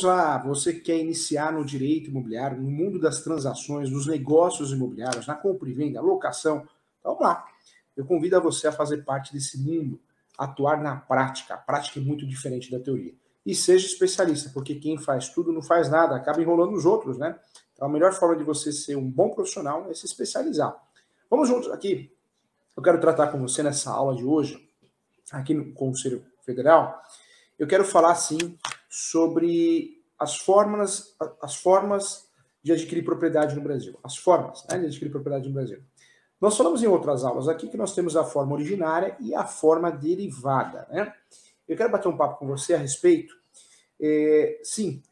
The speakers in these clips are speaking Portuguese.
Vamos lá, você que quer iniciar no direito imobiliário, no mundo das transações, dos negócios imobiliários, na compra e venda, locação, então vamos lá. Eu convido a você a fazer parte desse mundo, atuar na prática. A prática é muito diferente da teoria. E seja especialista, porque quem faz tudo não faz nada, acaba enrolando os outros, né? Então a melhor forma de você ser um bom profissional é se especializar. Vamos juntos aqui. Eu quero tratar com você nessa aula de hoje, aqui no Conselho Federal, eu quero falar sim sobre as formas, as formas de adquirir propriedade no Brasil. As formas né, de adquirir propriedade no Brasil. Nós falamos em outras aulas aqui que nós temos a forma originária e a forma derivada. Né? Eu quero bater um papo com você a respeito, é, sim,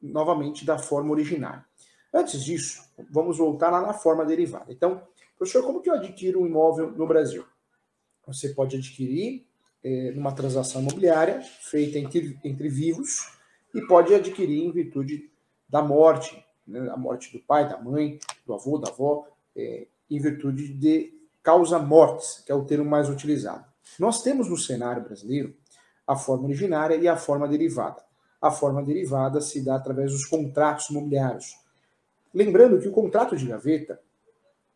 novamente, da forma originária. Antes disso, vamos voltar lá na forma derivada. Então, professor, como que eu adquiro um imóvel no Brasil? Você pode adquirir é, numa transação imobiliária feita entre, entre vivos e pode adquirir em virtude da morte, né, a morte do pai, da mãe, do avô, da avó, é, em virtude de causa mortes, que é o termo mais utilizado. Nós temos no cenário brasileiro a forma originária e a forma derivada. A forma derivada se dá através dos contratos imobiliários. Lembrando que o contrato de gaveta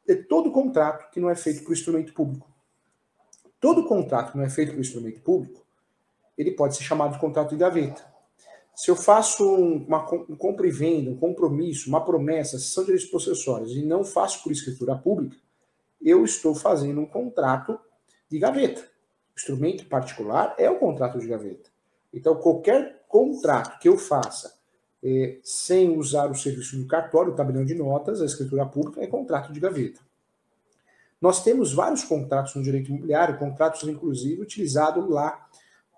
é todo contrato que não é feito por instrumento público. Todo contrato que não é feito por instrumento público, ele pode ser chamado de contrato de gaveta. Se eu faço uma, um compra e venda, um compromisso, uma promessa, são direitos possessórios e não faço por escritura pública, eu estou fazendo um contrato de gaveta. O instrumento particular é o contrato de gaveta. Então, qualquer contrato que eu faça eh, sem usar o serviço do cartório, o tabelião de notas, a escritura pública, é contrato de gaveta. Nós temos vários contratos no direito imobiliário, contratos inclusive utilizados lá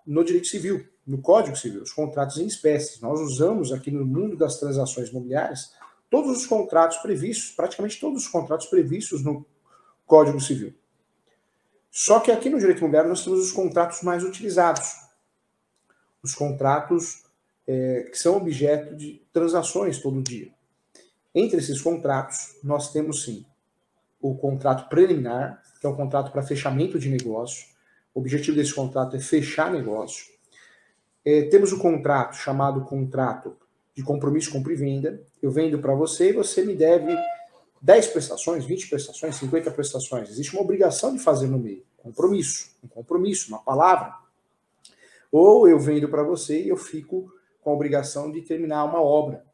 no direito civil, no Código Civil, os contratos em espécies. Nós usamos aqui no mundo das transações imobiliárias todos os contratos previstos, praticamente todos os contratos previstos no Código Civil. Só que aqui no direito imobiliário nós temos os contratos mais utilizados, os contratos é, que são objeto de transações todo dia. Entre esses contratos, nós temos sim o contrato preliminar, que é um contrato para fechamento de negócio. O objetivo desse contrato é fechar negócio. É, temos o contrato chamado contrato de compromisso compra e venda. Eu vendo para você e você me deve 10 prestações, 20 prestações, 50 prestações. Existe uma obrigação de fazer no meio. Compromisso. Um compromisso, uma palavra. Ou eu vendo para você e eu fico com a obrigação de terminar uma obra.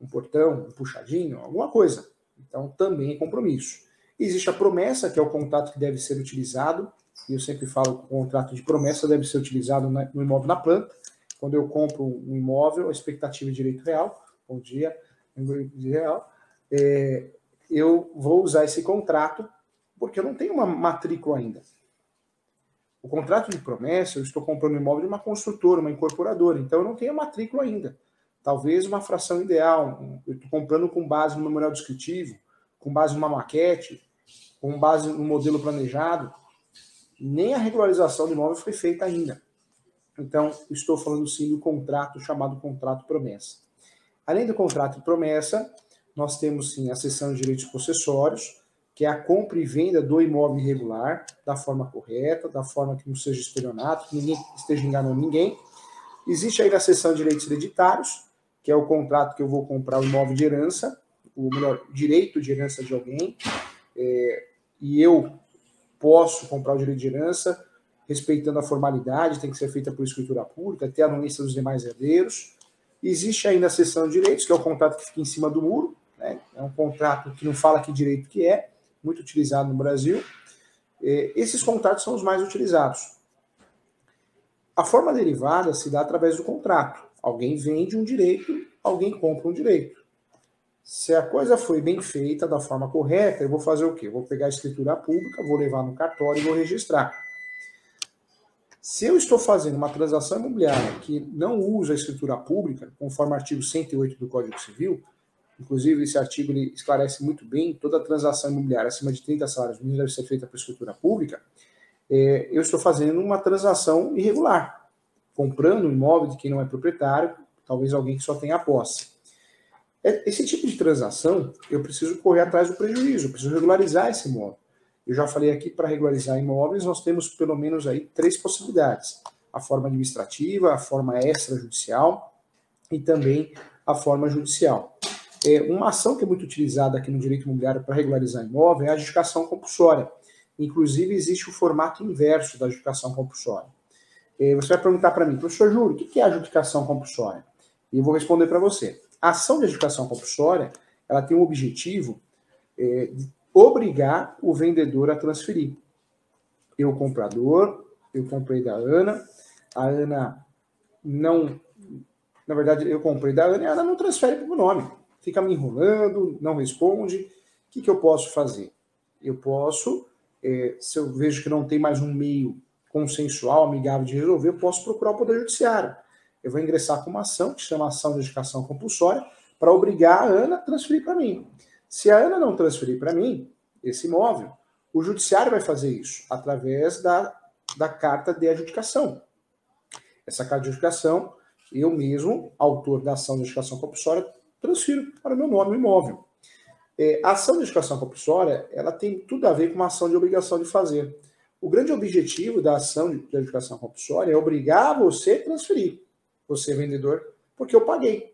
Um portão, um puxadinho, alguma coisa. Então também é compromisso. Existe a promessa, que é o contrato que deve ser utilizado, e eu sempre falo que o contrato de promessa deve ser utilizado no imóvel na planta. Quando eu compro um imóvel, a expectativa de direito real, bom dia, de real, é, eu vou usar esse contrato porque eu não tenho uma matrícula ainda. O contrato de promessa, eu estou comprando um imóvel de uma construtora, uma incorporadora, então eu não tenho a matrícula ainda. Talvez uma fração ideal, eu estou comprando com base no memorial descritivo, com base numa maquete, com base no modelo planejado, nem a regularização do imóvel foi feita ainda. Então, estou falando sim do contrato chamado contrato promessa. Além do contrato promessa, nós temos sim a seção de direitos possessórios, que é a compra e venda do imóvel irregular, da forma correta, da forma que não seja estelionato, que ninguém esteja enganando ninguém. Existe aí a seção de direitos hereditários, que é o contrato que eu vou comprar o imóvel de herança, o melhor, direito de herança de alguém, é, e eu posso comprar o direito de herança respeitando a formalidade, tem que ser feita por escritura pública, ter a anuência dos demais herdeiros. Existe ainda a seção de direitos, que é o contrato que fica em cima do muro, né? é um contrato que não fala que direito que é, muito utilizado no Brasil. É, esses contratos são os mais utilizados. A forma derivada se dá através do contrato. Alguém vende um direito, alguém compra um direito. Se a coisa foi bem feita da forma correta, eu vou fazer o quê? Eu vou pegar a escritura pública, vou levar no cartório e vou registrar. Se eu estou fazendo uma transação imobiliária que não usa a escritura pública, conforme o artigo 108 do Código Civil, inclusive esse artigo esclarece muito bem, toda transação imobiliária acima de 30 salários mínimos deve ser feita por escritura pública, é, eu estou fazendo uma transação irregular, comprando um imóvel de quem não é proprietário, talvez alguém que só tenha posse. É, esse tipo de transação, eu preciso correr atrás do prejuízo, eu preciso regularizar esse imóvel. Eu já falei aqui, para regularizar imóveis, nós temos pelo menos aí três possibilidades. A forma administrativa, a forma extrajudicial e também a forma judicial. É, uma ação que é muito utilizada aqui no direito imobiliário para regularizar imóvel é a adjudicação compulsória. Inclusive, existe o formato inverso da adjudicação compulsória. É, você vai perguntar para mim, professor Júlio, o que é adjudicação compulsória? E eu vou responder para você. A ação de adjudicação compulsória ela tem o objetivo é, de obrigar o vendedor a transferir. Eu, comprador, eu comprei da Ana, a Ana não. Na verdade, eu comprei da Ana e a Ana não transfere para o nome. Fica me enrolando, não responde. O que, que eu posso fazer? Eu posso, é, se eu vejo que não tem mais um meio consensual, amigável de resolver, eu posso procurar o Poder Judiciário. Eu vou ingressar com uma ação, que chama ação de educação compulsória, para obrigar a Ana a transferir para mim. Se a Ana não transferir para mim esse imóvel, o judiciário vai fazer isso através da, da carta de adjudicação. Essa carta de adjudicação, eu mesmo, autor da ação de adjudicação compulsória, transfiro para o meu nome o imóvel. É, a ação de adjudicação compulsória, ela tem tudo a ver com uma ação de obrigação de fazer. O grande objetivo da ação de adjudicação compulsória é obrigar você a transferir, você vendedor, porque eu paguei.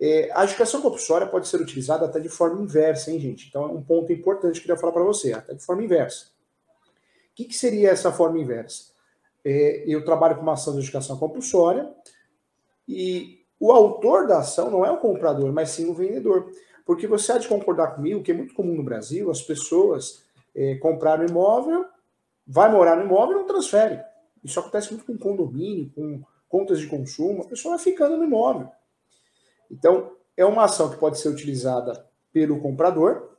É, a adjudicação compulsória pode ser utilizada até de forma inversa, hein, gente? Então é um ponto importante que eu queria falar para você, até de forma inversa. O que, que seria essa forma inversa? É, eu trabalho com uma ação de adjudicação compulsória e o autor da ação não é o comprador, mas sim o vendedor. Porque você há de concordar comigo que é muito comum no Brasil as pessoas é, compraram um imóvel, vai morar no imóvel e não transfere. Isso acontece muito com condomínio, com contas de consumo, a pessoa vai ficando no imóvel. Então, é uma ação que pode ser utilizada pelo comprador,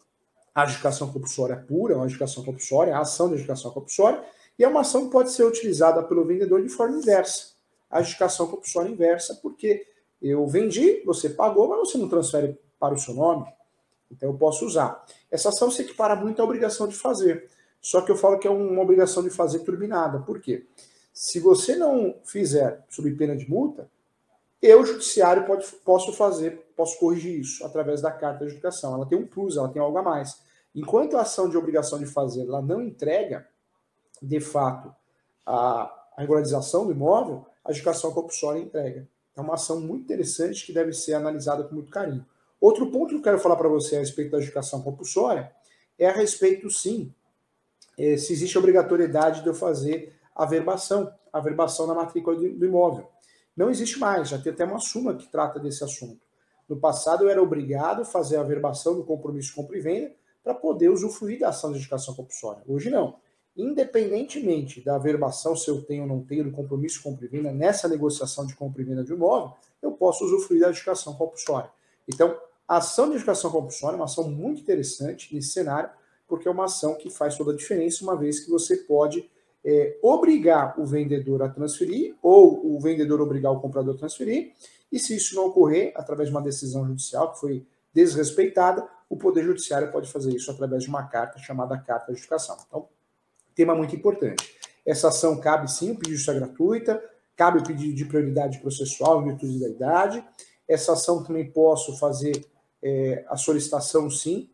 a adjudicação compulsória pura, uma adjudicação compulsória, a ação de adjudicação compulsória, e é uma ação que pode ser utilizada pelo vendedor de forma inversa, a adjudicação compulsória inversa, porque eu vendi, você pagou, mas você não transfere para o seu nome, então eu posso usar. Essa ação se equipara muito à obrigação de fazer, só que eu falo que é uma obrigação de fazer turbinada, por quê? Se você não fizer sob pena de multa, eu, judiciário, pode, posso fazer, posso corrigir isso através da carta de adjudicação. Ela tem um plus, ela tem algo a mais. Enquanto a ação de obrigação de fazer ela não entrega, de fato, a, a regularização do imóvel, a adjudicação compulsória entrega. É uma ação muito interessante que deve ser analisada com muito carinho. Outro ponto que eu quero falar para você a respeito da adjudicação compulsória é a respeito, sim, é, se existe obrigatoriedade de eu fazer a verbação, a verbação na matrícula do imóvel. Não existe mais, já tem até uma súmula que trata desse assunto. No passado, eu era obrigado a fazer a verbação do compromisso de compra e venda para poder usufruir da ação de educação compulsória. Hoje, não. Independentemente da verbação, se eu tenho ou não tenho do compromisso de compra e venda nessa negociação de compra e venda de imóvel, eu posso usufruir da educação compulsória. Então, a ação de educação compulsória é uma ação muito interessante nesse cenário, porque é uma ação que faz toda a diferença, uma vez que você pode é, obrigar o vendedor a transferir, ou o vendedor obrigar o comprador a transferir, e se isso não ocorrer, através de uma decisão judicial que foi desrespeitada, o Poder Judiciário pode fazer isso através de uma carta chamada Carta de Educação. Então, tema muito importante. Essa ação cabe sim o pedido justiça gratuita, cabe o pedido de prioridade processual em virtude da idade. Essa ação também posso fazer é, a solicitação, sim,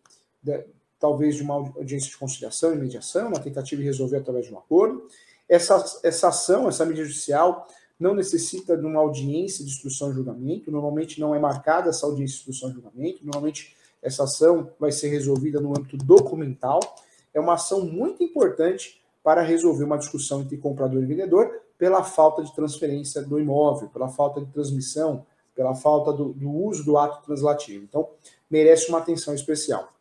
talvez de uma audiência de conciliação e mediação, uma tentativa de resolver através de um acordo. Essa, essa ação, essa medida judicial, não necessita de uma audiência de instrução e julgamento, normalmente não é marcada essa audiência de instrução e julgamento, normalmente essa ação vai ser resolvida no âmbito documental. É uma ação muito importante para resolver uma discussão entre comprador e vendedor pela falta de transferência do imóvel, pela falta de transmissão, pela falta do, do uso do ato translativo. Então, merece uma atenção especial.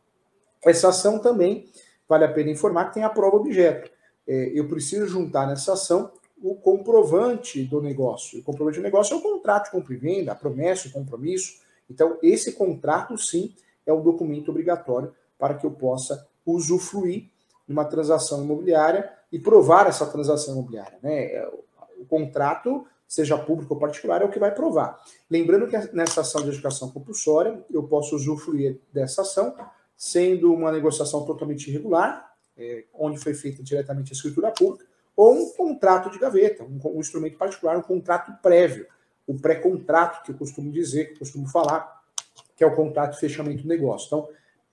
Essa ação também, vale a pena informar, que tem a prova objeto. É, eu preciso juntar nessa ação o comprovante do negócio. O comprovante do negócio é o contrato de compra e venda, a promessa, o compromisso. Então, esse contrato, sim, é um documento obrigatório para que eu possa usufruir de uma transação imobiliária e provar essa transação imobiliária. Né? É, o contrato, seja público ou particular, é o que vai provar. Lembrando que nessa ação de educação compulsória, eu posso usufruir dessa ação sendo uma negociação totalmente irregular, é, onde foi feita diretamente a escritura pública, ou um contrato de gaveta, um, um instrumento particular, um contrato prévio, o pré-contrato, que eu costumo dizer, que eu costumo falar, que é o contrato de fechamento do negócio. Então,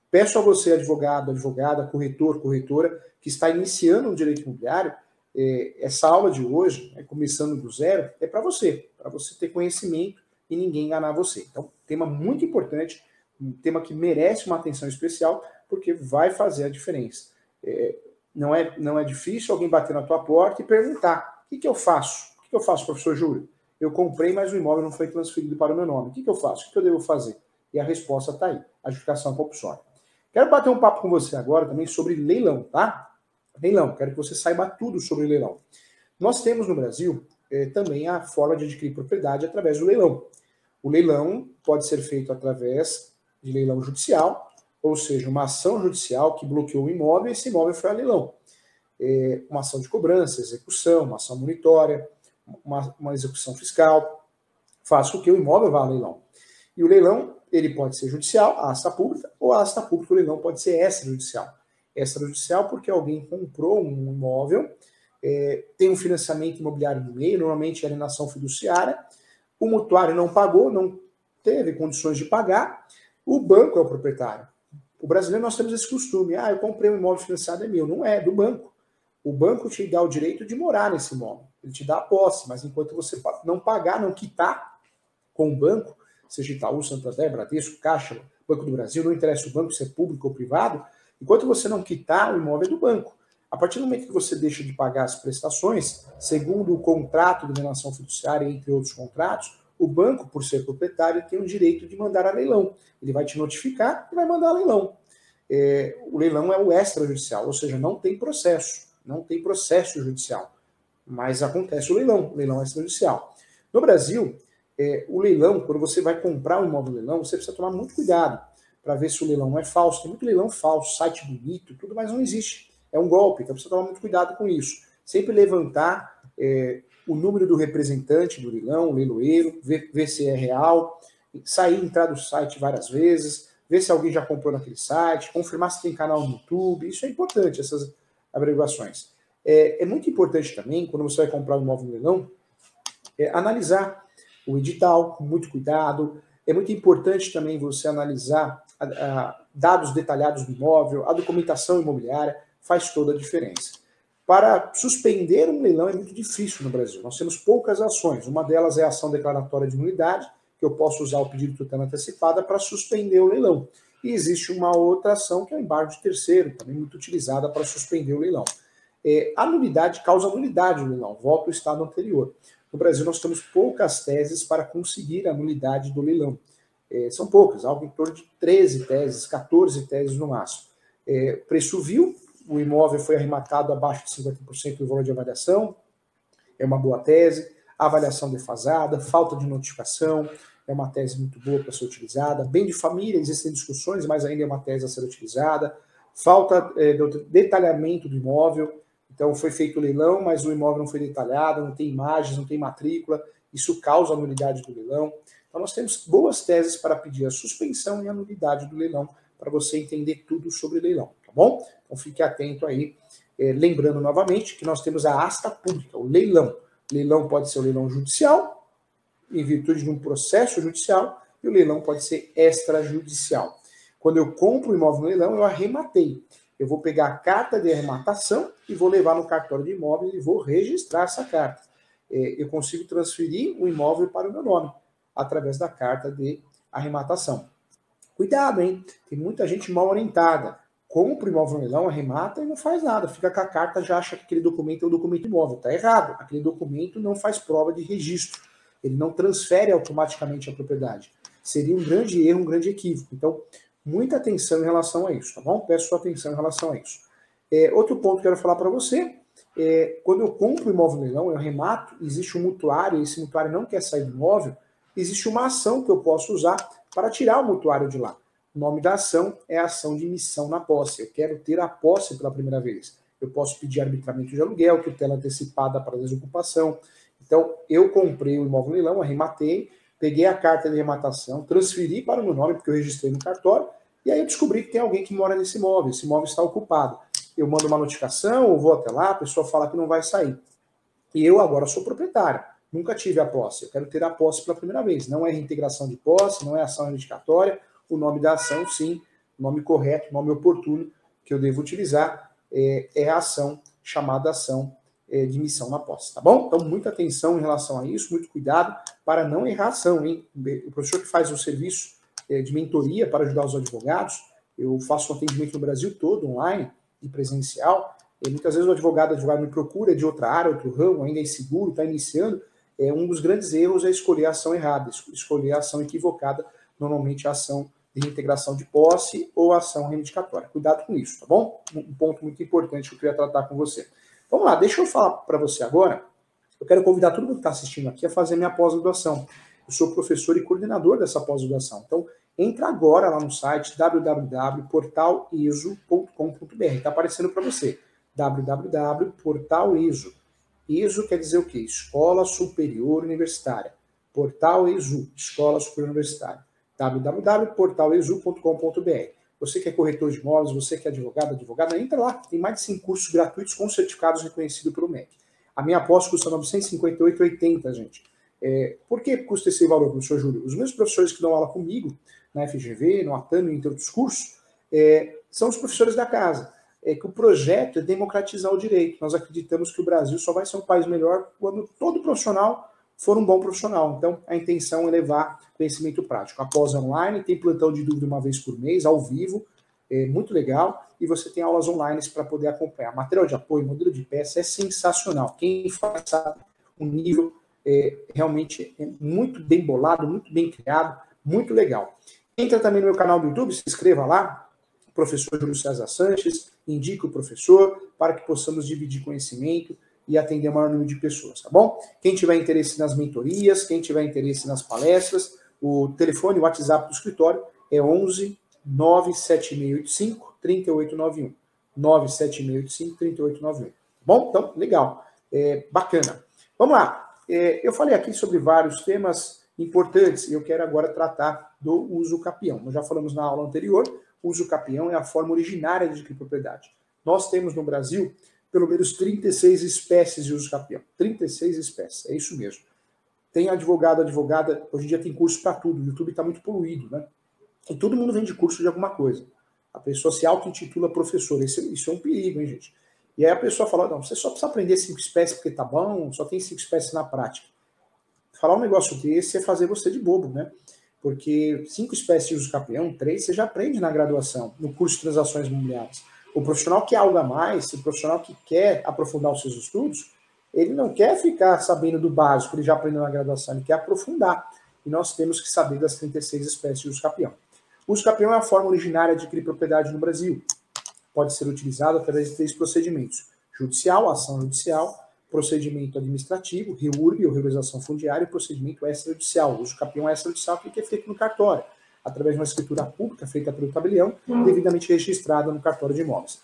peço a você, advogado, advogada, corretor, corretora, que está iniciando um direito imobiliário, é, essa aula de hoje, né, começando do zero, é para você, para você ter conhecimento e ninguém enganar você. Então, tema muito importante, um tema que merece uma atenção especial, porque vai fazer a diferença. É, não, é, não é difícil alguém bater na tua porta e perguntar: o que, que eu faço? O que, que eu faço, professor Júlio? Eu comprei, mas o imóvel não foi transferido para o meu nome. O que, que eu faço? O que, que eu devo fazer? E a resposta está aí: adjudicação compulsória. Quero bater um papo com você agora também sobre leilão, tá? Leilão, quero que você saiba tudo sobre leilão. Nós temos no Brasil eh, também a forma de adquirir propriedade através do leilão. O leilão pode ser feito através de leilão judicial, ou seja, uma ação judicial que bloqueou o imóvel e esse imóvel foi a leilão. É uma ação de cobrança, execução, uma ação monitória, uma, uma execução fiscal, faz com que o imóvel vá a leilão. E o leilão, ele pode ser judicial, a asta pública, ou a asta pública, o leilão pode ser extrajudicial. Extrajudicial porque alguém comprou um imóvel, é, tem um financiamento imobiliário no meio, normalmente é alienação fiduciária, o mutuário não pagou, não teve condições de pagar, o banco é o proprietário. O brasileiro nós temos esse costume. Ah, eu comprei um imóvel financiado, é meu. Não é, é do banco. O banco te dá o direito de morar nesse imóvel. Ele te dá a posse, mas enquanto você não pagar, não quitar com o banco, seja Itaú, Santander, Bradesco, Caixa, Banco do Brasil, não interessa o banco se é público ou privado, enquanto você não quitar, o imóvel é do banco. A partir do momento que você deixa de pagar as prestações, segundo o contrato de alienação fiduciária, entre outros contratos, o banco, por ser proprietário, tem o direito de mandar a leilão. Ele vai te notificar e vai mandar a leilão. É, o leilão é o extrajudicial, ou seja, não tem processo, não tem processo judicial, mas acontece o leilão, o leilão extrajudicial. No Brasil, é, o leilão, quando você vai comprar um imóvel leilão, você precisa tomar muito cuidado para ver se o leilão não é falso. Tem muito leilão falso, site bonito, tudo, mas não existe. É um golpe, então precisa tomar muito cuidado com isso. Sempre levantar é, o número do representante do leilão, leiloeiro, ver, ver se é real, sair entrar do site várias vezes, ver se alguém já comprou naquele site, confirmar se tem canal no YouTube. Isso é importante, essas averiguações. É, é muito importante também, quando você vai comprar um imóvel no leilão, é, analisar o edital com muito cuidado. É muito importante também você analisar a, a, dados detalhados do imóvel, a documentação imobiliária faz toda a diferença. Para suspender um leilão é muito difícil no Brasil. Nós temos poucas ações. Uma delas é a ação declaratória de nulidade, que eu posso usar o pedido de tutela antecipada para suspender o leilão. E existe uma outra ação que é o embargo de terceiro, também muito utilizada para suspender o leilão. É, a nulidade causa nulidade no leilão, volta ao estado anterior. No Brasil, nós temos poucas teses para conseguir a nulidade do leilão. É, são poucas, algo em torno de 13 teses, 14 teses no máximo. É, preço vil, o imóvel foi arrematado abaixo de 50% do valor de avaliação, é uma boa tese. Avaliação defasada, falta de notificação, é uma tese muito boa para ser utilizada. Bem de família, existem discussões, mas ainda é uma tese a ser utilizada. Falta é, do detalhamento do imóvel, então foi feito o leilão, mas o imóvel não foi detalhado, não tem imagens, não tem matrícula, isso causa a nulidade do leilão. Então nós temos boas teses para pedir a suspensão e a nulidade do leilão, para você entender tudo sobre leilão tá bom? Então fique atento aí. É, lembrando novamente que nós temos a asta pública, o leilão. Leilão pode ser o leilão judicial, em virtude de um processo judicial, e o leilão pode ser extrajudicial. Quando eu compro o imóvel no leilão, eu arrematei. Eu vou pegar a carta de arrematação e vou levar no cartório de imóveis e vou registrar essa carta. É, eu consigo transferir o imóvel para o meu nome através da carta de arrematação. Cuidado, hein? Tem muita gente mal orientada compra o imóvel leilão, arremata e não faz nada. Fica com a carta, já acha que aquele documento é um documento imóvel. Está errado. Aquele documento não faz prova de registro. Ele não transfere automaticamente a propriedade. Seria um grande erro, um grande equívoco. Então, muita atenção em relação a isso, tá bom? Peço sua atenção em relação a isso. É, outro ponto que eu quero falar para você é quando eu compro o imóvel leilão, eu arremato, existe um mutuário, e esse mutuário não quer sair do imóvel, existe uma ação que eu posso usar para tirar o mutuário de lá. O nome da ação é ação de missão na posse. Eu quero ter a posse pela primeira vez. Eu posso pedir arbitramento de aluguel, tutela antecipada para desocupação. Então, eu comprei o imóvel leilão, arrematei, peguei a carta de arrematação, transferi para o meu nome, porque eu registrei no cartório, e aí eu descobri que tem alguém que mora nesse imóvel, esse imóvel está ocupado. Eu mando uma notificação, eu vou até lá, a pessoa fala que não vai sair. E eu agora sou proprietário, nunca tive a posse, eu quero ter a posse pela primeira vez. Não é reintegração de posse, não é ação reivindicatória, o nome da ação, sim, nome correto, nome oportuno que eu devo utilizar é, é a ação chamada ação é, de missão na posse, tá bom? Então, muita atenção em relação a isso, muito cuidado para não errar ação, hein? O professor que faz o serviço é, de mentoria para ajudar os advogados, eu faço um atendimento no Brasil todo, online e presencial, e muitas vezes o advogado, advogado me procura de outra área, outro ramo, ainda é inseguro, está iniciando, é, um dos grandes erros é escolher a ação errada, escolher a ação equivocada, normalmente a ação de reintegração de posse ou ação reivindicatória. Cuidado com isso, tá bom? Um ponto muito importante que eu queria tratar com você. Vamos lá, deixa eu falar para você agora. Eu quero convidar todo mundo que está assistindo aqui a fazer minha pós-graduação. Eu sou professor e coordenador dessa pós-graduação. Então, entra agora lá no site www.portaliso.com.br. Está aparecendo para você. www.portaliso. ISO quer dizer o quê? Escola Superior Universitária. Portal ESU, Escola Superior Universitária. www.portalesu.com.br. Você que é corretor de imóveis, você que é advogado, advogada, entra lá. Tem mais de 5 cursos gratuitos com certificados reconhecidos pelo MEC. A minha pós custa R$ 958,80, gente. É, por que custa esse valor, professor Júlio? Os meus professores que dão aula comigo, na FGV, no Atano e entre outros cursos, é, são os professores da casa. É que o projeto é democratizar o direito. Nós acreditamos que o Brasil só vai ser um país melhor quando todo profissional for um bom profissional. Então, a intenção é levar conhecimento prático. Após online, tem plantão de dúvida uma vez por mês, ao vivo, é muito legal, e você tem aulas online para poder acompanhar. Material de apoio, modelo de peça é sensacional. Quem sabe, o nível é, realmente é muito bem bolado, muito bem criado, muito legal. Entra também no meu canal do YouTube, se inscreva lá, professor Júlio César Sanches, indique o professor para que possamos dividir conhecimento e atender o maior número de pessoas, tá bom? Quem tiver interesse nas mentorias, quem tiver interesse nas palestras, o telefone, o WhatsApp do escritório é 11 97685 3891. 97685 3891. Tá bom? Então, legal. É, bacana. Vamos lá. É, eu falei aqui sobre vários temas importantes e eu quero agora tratar do uso capião. Nós já falamos na aula anterior, uso capião é a forma originária de propriedade. Nós temos no Brasil pelo menos 36 espécies de uso capião. 36 espécies, é isso mesmo. Tem advogado, advogada, hoje em dia tem curso para tudo, o YouTube está muito poluído, né? E todo mundo vende curso de alguma coisa. A pessoa se auto-intitula professor, isso, isso é um perigo, hein, gente? E aí a pessoa fala, não, você só precisa aprender cinco espécies porque tá bom, só tem cinco espécies na prática. Falar um negócio desse é fazer você de bobo, né? Porque cinco espécies de uso capião, três, você já aprende na graduação, no curso de transações imobiliárias. O profissional que algo a mais, o profissional que quer aprofundar os seus estudos, ele não quer ficar sabendo do básico, ele já aprendeu na graduação, ele quer aprofundar. E nós temos que saber das 36 espécies de uso capião. O uso capião é a forma originária de adquirir propriedade no Brasil. Pode ser utilizado através de três procedimentos: judicial, ação judicial, procedimento administrativo, REURB, ou regularização fundiária, e procedimento extrajudicial. O uso capião extrajudicial que é feito no cartório através de uma escritura pública feita pelo tabelião, devidamente registrada no cartório de imóveis.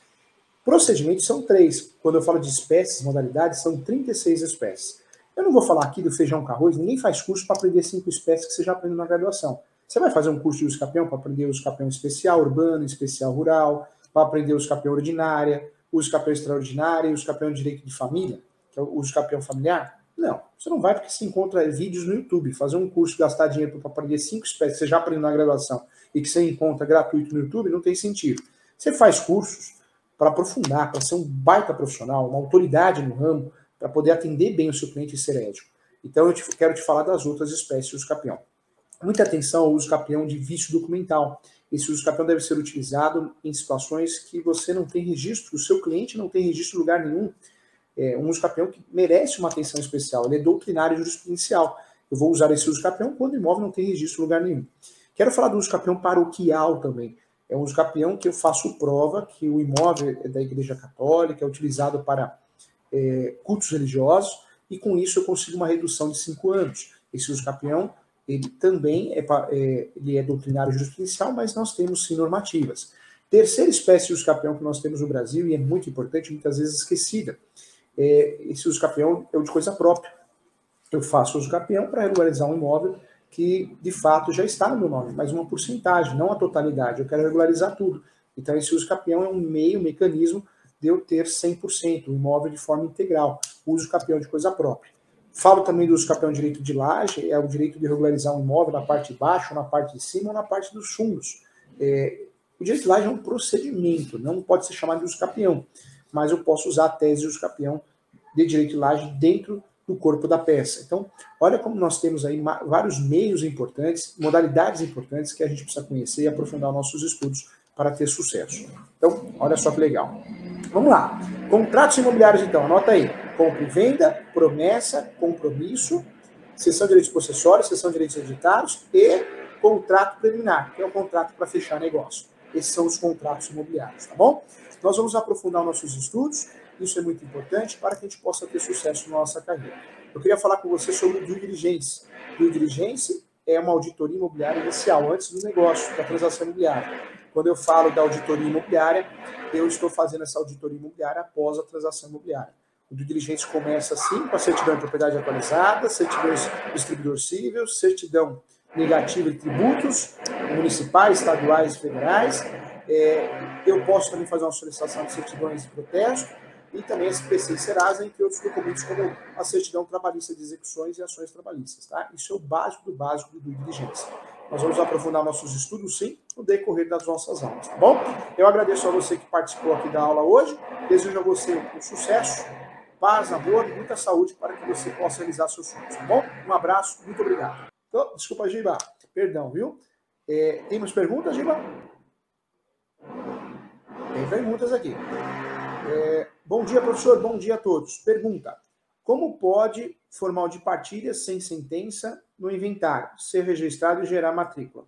Procedimentos são três. Quando eu falo de espécies, modalidades, são 36 espécies. Eu não vou falar aqui do feijão com arroz, ninguém faz curso para aprender cinco espécies que você já aprendeu na graduação. Você vai fazer um curso de uso capião para aprender uso capião especial urbano, especial rural, para aprender uso capião ordinária, uso capião extraordinário, uso capião de direito de família, que é o uso familiar. Não, você não vai porque se encontra vídeos no YouTube. Fazer um curso, gastar dinheiro para aprender cinco espécies você já aprendeu na graduação e que você encontra gratuito no YouTube, não tem sentido. Você faz cursos para aprofundar, para ser um baita profissional, uma autoridade no ramo, para poder atender bem o seu cliente e ser ético. Então eu te, quero te falar das outras espécies de uso capião. Muita atenção ao uso capião de vício documental. Esse uso capião deve ser utilizado em situações que você não tem registro, o seu cliente não tem registro em lugar nenhum é, um uso capião que merece uma atenção especial. Ele é doutrinário jurisprudencial. Eu vou usar esse uso capião quando o imóvel não tem registro em lugar nenhum. Quero falar do uso capião paroquial também. É um uso capião que eu faço prova que o imóvel é da Igreja Católica, é utilizado para é, cultos religiosos, e com isso eu consigo uma redução de cinco anos. Esse uso capião ele também é, é, ele é doutrinário jurisprudencial, mas nós temos sim normativas. Terceira espécie de uso capião que nós temos no Brasil, e é muito importante, muitas vezes esquecida, é, esse uso capião é de coisa própria. Eu faço uso capião para regularizar um imóvel que, de fato, já está no meu nome, mas uma porcentagem, não a totalidade. Eu quero regularizar tudo. Então, esse uso capião é um meio, um mecanismo de eu ter 100% o imóvel de forma integral. Uso capião de coisa própria. Falo também do uso capião direito de laje, é o direito de regularizar um imóvel na parte de baixo, na parte de cima ou na parte dos fundos. É, o direito de laje é um procedimento, não pode ser chamado de uso capião mas eu posso usar a tese de uso capião de direito de laje dentro do corpo da peça. Então, olha como nós temos aí vários meios importantes, modalidades importantes que a gente precisa conhecer e aprofundar nossos estudos para ter sucesso. Então, olha só que legal. Vamos lá. Contratos imobiliários, então, anota aí. Compra e venda, promessa, compromisso, sessão de direitos possessórios, sessão de direitos hereditários e contrato preliminar, que é o contrato para fechar negócio. Esses são os contratos imobiliários, tá bom? Nós vamos aprofundar nossos estudos, isso é muito importante para que a gente possa ter sucesso na nossa carreira. Eu queria falar com você sobre o due diligence. Due diligence é uma auditoria imobiliária inicial, antes do negócio, da transação imobiliária. Quando eu falo da auditoria imobiliária, eu estou fazendo essa auditoria imobiliária após a transação imobiliária. O due diligence começa assim, com a certidão de propriedade atualizada, certidão de distribuidor civil, certidão negativa de tributos municipais, estaduais e federais. É, eu posso também fazer uma solicitação de certidões de protesto e também SPC e Serasa, entre outros documentos, como a certidão trabalhista de execuções e ações trabalhistas. Tá? Isso é o básico do básico do due diligence. Nós vamos aprofundar nossos estudos, sim, no decorrer das nossas aulas, tá bom? Eu agradeço a você que participou aqui da aula hoje, desejo a você um sucesso, paz, amor, muita saúde para que você possa realizar seus sonhos, tá bom? Um abraço, muito obrigado. Então, desculpa, Giba, perdão, viu? É, temos perguntas, Giba? Tem perguntas aqui. É, bom dia, professor, bom dia a todos. Pergunta: Como pode formal de partilha sem sentença no inventário, ser registrado e gerar matrícula.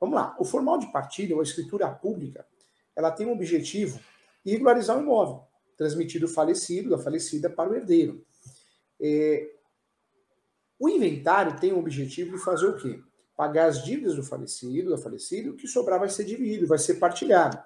Vamos lá. O formal de partilha ou a escritura pública, ela tem um objetivo regularizar o imóvel, transmitir do falecido, da falecida para o herdeiro. É, o inventário tem o objetivo de fazer o quê? Pagar as dívidas do falecido, da falecida, o que sobrar vai ser dividido, vai ser partilhado.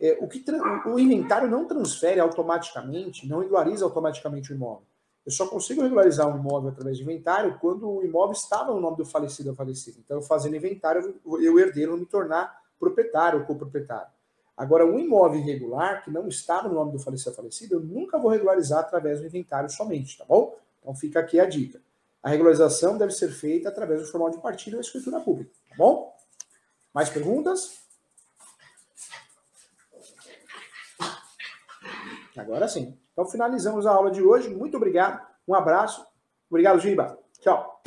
É, o, que o inventário não transfere automaticamente, não regulariza automaticamente o imóvel. Eu só consigo regularizar um imóvel através de inventário quando o imóvel estava no nome do falecido ou falecido. Então, eu fazendo inventário, eu herdeiro me tornar proprietário ou coproprietário. Agora, um imóvel irregular que não estava no nome do falecido ou falecido, eu nunca vou regularizar através do inventário somente, tá bom? Então, fica aqui a dica. A regularização deve ser feita através do formal de partilha ou escritura pública, tá bom? Mais perguntas? Agora sim. Então finalizamos a aula de hoje. Muito obrigado. Um abraço. Obrigado, Giba. Tchau.